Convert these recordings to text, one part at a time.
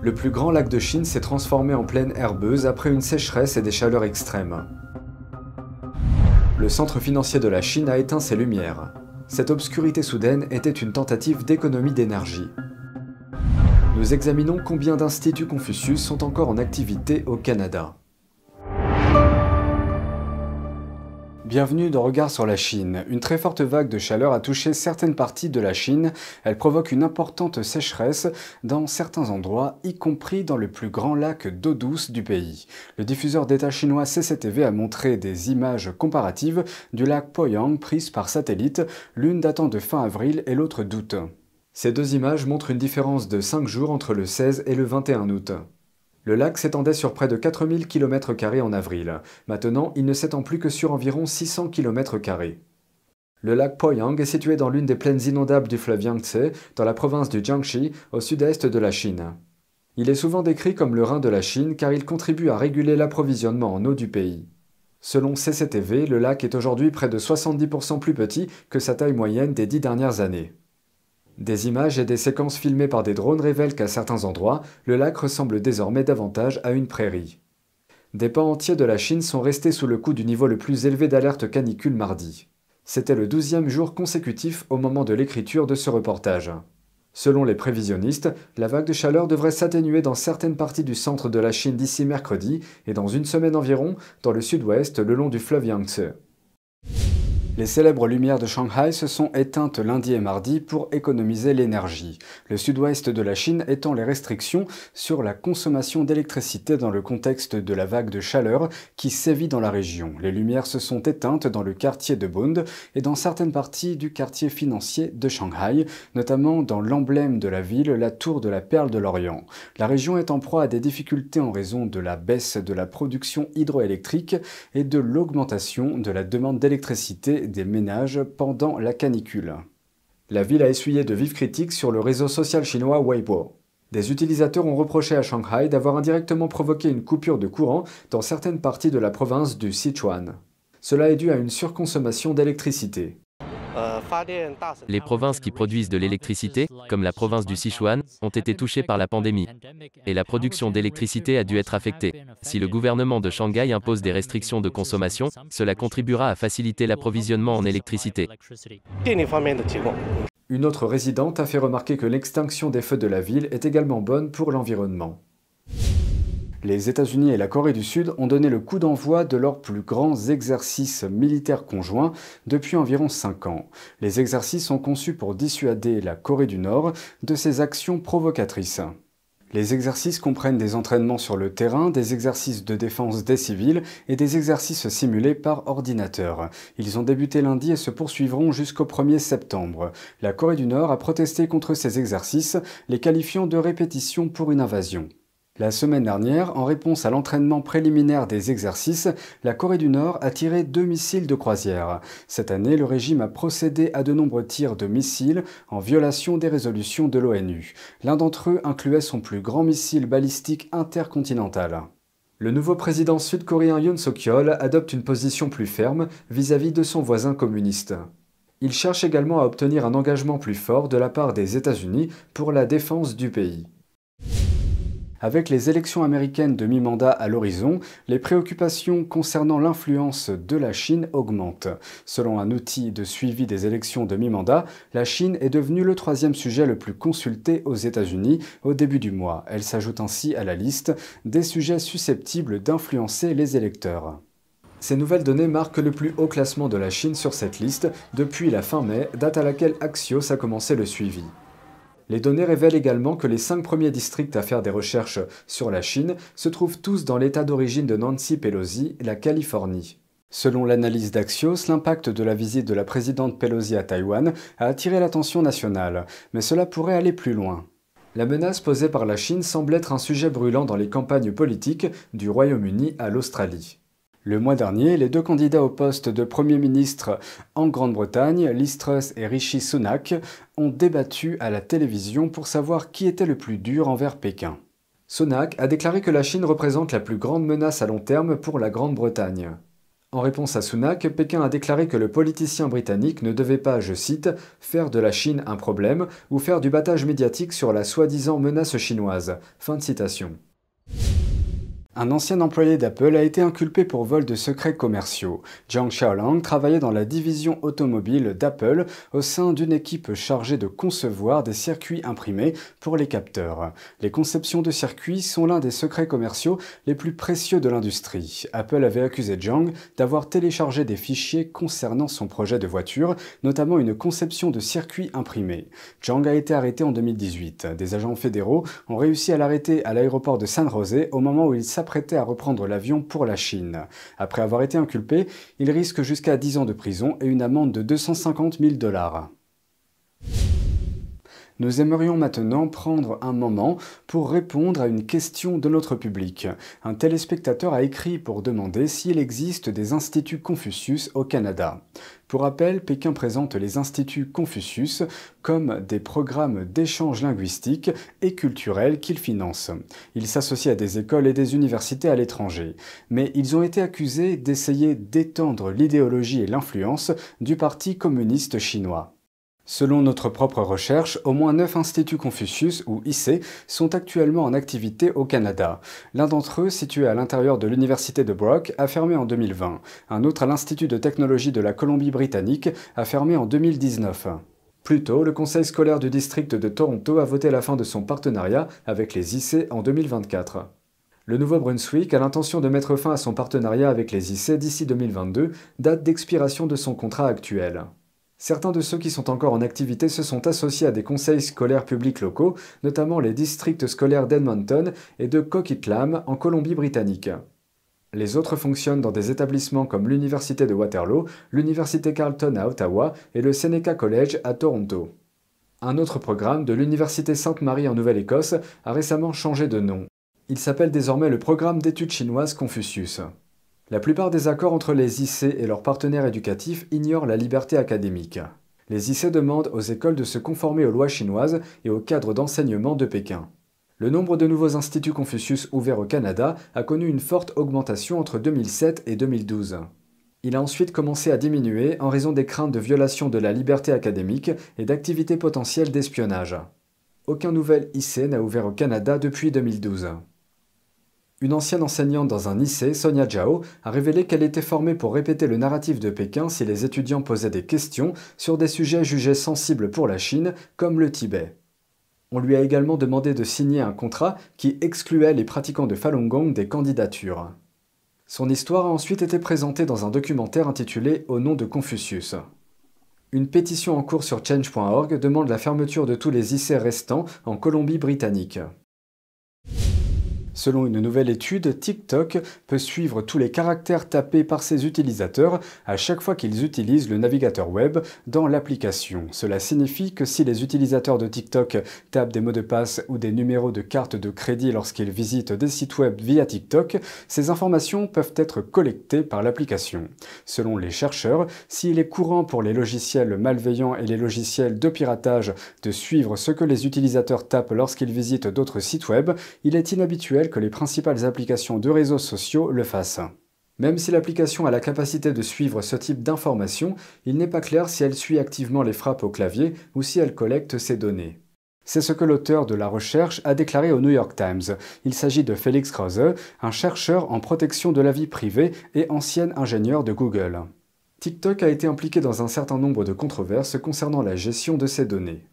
Le plus grand lac de Chine s'est transformé en plaine herbeuse après une sécheresse et des chaleurs extrêmes. Le centre financier de la Chine a éteint ses lumières. Cette obscurité soudaine était une tentative d'économie d'énergie. Nous examinons combien d'instituts Confucius sont encore en activité au Canada. Bienvenue dans Regard sur la Chine. Une très forte vague de chaleur a touché certaines parties de la Chine. Elle provoque une importante sécheresse dans certains endroits, y compris dans le plus grand lac d'eau douce du pays. Le diffuseur d'État chinois CCTV a montré des images comparatives du lac Poyang prises par satellite, l'une datant de fin avril et l'autre d'août. Ces deux images montrent une différence de 5 jours entre le 16 et le 21 août. Le lac s'étendait sur près de 4000 km en avril. Maintenant, il ne s'étend plus que sur environ 600 km. Le lac Poyang est situé dans l'une des plaines inondables du fleuve Yangtze, dans la province du Jiangxi, au sud-est de la Chine. Il est souvent décrit comme le rein de la Chine car il contribue à réguler l'approvisionnement en eau du pays. Selon CCTV, le lac est aujourd'hui près de 70% plus petit que sa taille moyenne des dix dernières années. Des images et des séquences filmées par des drones révèlent qu'à certains endroits, le lac ressemble désormais davantage à une prairie. Des pans entiers de la Chine sont restés sous le coup du niveau le plus élevé d'alerte canicule mardi. C'était le douzième jour consécutif au moment de l'écriture de ce reportage. Selon les prévisionnistes, la vague de chaleur devrait s'atténuer dans certaines parties du centre de la Chine d'ici mercredi et dans une semaine environ dans le sud-ouest le long du fleuve Yangtze. Les célèbres lumières de Shanghai se sont éteintes lundi et mardi pour économiser l'énergie, le sud-ouest de la Chine étant les restrictions sur la consommation d'électricité dans le contexte de la vague de chaleur qui sévit dans la région. Les lumières se sont éteintes dans le quartier de Bund et dans certaines parties du quartier financier de Shanghai, notamment dans l'emblème de la ville, la tour de la Perle de l'Orient. La région est en proie à des difficultés en raison de la baisse de la production hydroélectrique et de l'augmentation de la demande d'électricité des ménages pendant la canicule. La ville a essuyé de vives critiques sur le réseau social chinois Weibo. Des utilisateurs ont reproché à Shanghai d'avoir indirectement provoqué une coupure de courant dans certaines parties de la province du Sichuan. Cela est dû à une surconsommation d'électricité. Les provinces qui produisent de l'électricité, comme la province du Sichuan, ont été touchées par la pandémie. Et la production d'électricité a dû être affectée. Si le gouvernement de Shanghai impose des restrictions de consommation, cela contribuera à faciliter l'approvisionnement en électricité. Une autre résidente a fait remarquer que l'extinction des feux de la ville est également bonne pour l'environnement. Les États-Unis et la Corée du Sud ont donné le coup d'envoi de leurs plus grands exercices militaires conjoints depuis environ 5 ans. Les exercices sont conçus pour dissuader la Corée du Nord de ses actions provocatrices. Les exercices comprennent des entraînements sur le terrain, des exercices de défense des civils et des exercices simulés par ordinateur. Ils ont débuté lundi et se poursuivront jusqu'au 1er septembre. La Corée du Nord a protesté contre ces exercices, les qualifiant de répétition pour une invasion. La semaine dernière, en réponse à l'entraînement préliminaire des exercices, la Corée du Nord a tiré deux missiles de croisière. Cette année, le régime a procédé à de nombreux tirs de missiles en violation des résolutions de l'ONU. L'un d'entre eux incluait son plus grand missile balistique intercontinental. Le nouveau président sud-coréen Yoon Suk-yeol adopte une position plus ferme vis-à-vis -vis de son voisin communiste. Il cherche également à obtenir un engagement plus fort de la part des États-Unis pour la défense du pays. Avec les élections américaines de mi-mandat à l'horizon, les préoccupations concernant l'influence de la Chine augmentent. Selon un outil de suivi des élections de mi-mandat, la Chine est devenue le troisième sujet le plus consulté aux États-Unis au début du mois. Elle s'ajoute ainsi à la liste des sujets susceptibles d'influencer les électeurs. Ces nouvelles données marquent le plus haut classement de la Chine sur cette liste depuis la fin mai, date à laquelle Axios a commencé le suivi. Les données révèlent également que les cinq premiers districts à faire des recherches sur la Chine se trouvent tous dans l'état d'origine de Nancy Pelosi, la Californie. Selon l'analyse d'Axios, l'impact de la visite de la présidente Pelosi à Taïwan a attiré l'attention nationale, mais cela pourrait aller plus loin. La menace posée par la Chine semble être un sujet brûlant dans les campagnes politiques du Royaume-Uni à l'Australie. Le mois dernier, les deux candidats au poste de Premier ministre en Grande-Bretagne, Liz Truss et Rishi Sunak, ont débattu à la télévision pour savoir qui était le plus dur envers Pékin. Sunak a déclaré que la Chine représente la plus grande menace à long terme pour la Grande-Bretagne. En réponse à Sunak, Pékin a déclaré que le politicien britannique ne devait pas, je cite, faire de la Chine un problème ou faire du battage médiatique sur la soi-disant menace chinoise. Fin de citation. Un ancien employé d'Apple a été inculpé pour vol de secrets commerciaux. Jiang Xiaolang travaillait dans la division automobile d'Apple au sein d'une équipe chargée de concevoir des circuits imprimés pour les capteurs. Les conceptions de circuits sont l'un des secrets commerciaux les plus précieux de l'industrie. Apple avait accusé Jiang d'avoir téléchargé des fichiers concernant son projet de voiture, notamment une conception de circuits imprimés. Jiang a été arrêté en 2018. Des agents fédéraux ont réussi à l'arrêter à l'aéroport de San José au moment où il s'apprêtait prêté à reprendre l'avion pour la Chine. Après avoir été inculpé, il risque jusqu'à 10 ans de prison et une amende de 250 000 dollars. Nous aimerions maintenant prendre un moment pour répondre à une question de notre public. Un téléspectateur a écrit pour demander s'il existe des instituts Confucius au Canada. Pour rappel, Pékin présente les instituts Confucius comme des programmes d'échange linguistique et culturel qu'il finance. Ils s'associent à des écoles et des universités à l'étranger, mais ils ont été accusés d'essayer d'étendre l'idéologie et l'influence du Parti communiste chinois. Selon notre propre recherche, au moins 9 instituts Confucius, ou IC, sont actuellement en activité au Canada. L'un d'entre eux, situé à l'intérieur de l'université de Brock, a fermé en 2020. Un autre à l'Institut de technologie de la Colombie-Britannique a fermé en 2019. Plus tôt, le conseil scolaire du district de Toronto a voté la fin de son partenariat avec les IC en 2024. Le Nouveau-Brunswick a l'intention de mettre fin à son partenariat avec les IC d'ici 2022, date d'expiration de son contrat actuel. Certains de ceux qui sont encore en activité se sont associés à des conseils scolaires publics locaux, notamment les districts scolaires d'Edmonton et de Coquitlam en Colombie-Britannique. Les autres fonctionnent dans des établissements comme l'Université de Waterloo, l'Université Carleton à Ottawa et le Seneca College à Toronto. Un autre programme de l'Université Sainte-Marie en Nouvelle-Écosse a récemment changé de nom. Il s'appelle désormais le Programme d'études chinoises Confucius. La plupart des accords entre les IC et leurs partenaires éducatifs ignorent la liberté académique. Les IC demandent aux écoles de se conformer aux lois chinoises et au cadre d'enseignement de Pékin. Le nombre de nouveaux instituts Confucius ouverts au Canada a connu une forte augmentation entre 2007 et 2012. Il a ensuite commencé à diminuer en raison des craintes de violation de la liberté académique et d'activités potentielles d'espionnage. Aucun nouvel IC n'a ouvert au Canada depuis 2012. Une ancienne enseignante dans un lycée, Sonia Zhao, a révélé qu'elle était formée pour répéter le narratif de Pékin si les étudiants posaient des questions sur des sujets jugés sensibles pour la Chine, comme le Tibet. On lui a également demandé de signer un contrat qui excluait les pratiquants de Falun Gong des candidatures. Son histoire a ensuite été présentée dans un documentaire intitulé Au nom de Confucius. Une pétition en cours sur change.org demande la fermeture de tous les IC restants en Colombie-Britannique. Selon une nouvelle étude, TikTok peut suivre tous les caractères tapés par ses utilisateurs à chaque fois qu'ils utilisent le navigateur web dans l'application. Cela signifie que si les utilisateurs de TikTok tapent des mots de passe ou des numéros de carte de crédit lorsqu'ils visitent des sites web via TikTok, ces informations peuvent être collectées par l'application. Selon les chercheurs, s'il est courant pour les logiciels malveillants et les logiciels de piratage de suivre ce que les utilisateurs tapent lorsqu'ils visitent d'autres sites web, il est inhabituel que les principales applications de réseaux sociaux le fassent. Même si l'application a la capacité de suivre ce type d'informations, il n'est pas clair si elle suit activement les frappes au clavier ou si elle collecte ces données. C'est ce que l'auteur de la recherche a déclaré au New York Times. Il s'agit de Felix Krause, un chercheur en protection de la vie privée et ancien ingénieur de Google. TikTok a été impliqué dans un certain nombre de controverses concernant la gestion de ces données.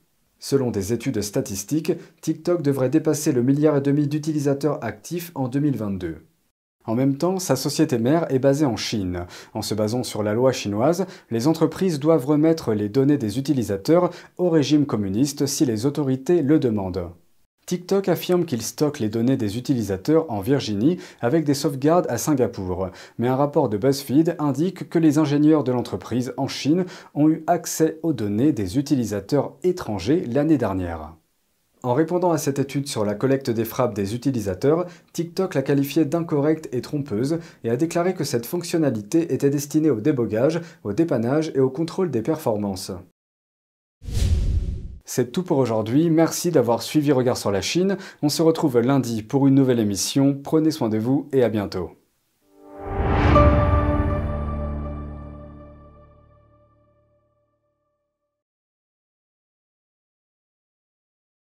Selon des études statistiques, TikTok devrait dépasser le milliard et demi d'utilisateurs actifs en 2022. En même temps, sa société mère est basée en Chine. En se basant sur la loi chinoise, les entreprises doivent remettre les données des utilisateurs au régime communiste si les autorités le demandent. TikTok affirme qu'il stocke les données des utilisateurs en Virginie avec des sauvegardes à Singapour, mais un rapport de BuzzFeed indique que les ingénieurs de l'entreprise en Chine ont eu accès aux données des utilisateurs étrangers l'année dernière. En répondant à cette étude sur la collecte des frappes des utilisateurs, TikTok l'a qualifiée d'incorrecte et trompeuse et a déclaré que cette fonctionnalité était destinée au débogage, au dépannage et au contrôle des performances. C'est tout pour aujourd'hui, merci d'avoir suivi Regard sur la Chine. On se retrouve lundi pour une nouvelle émission, prenez soin de vous et à bientôt.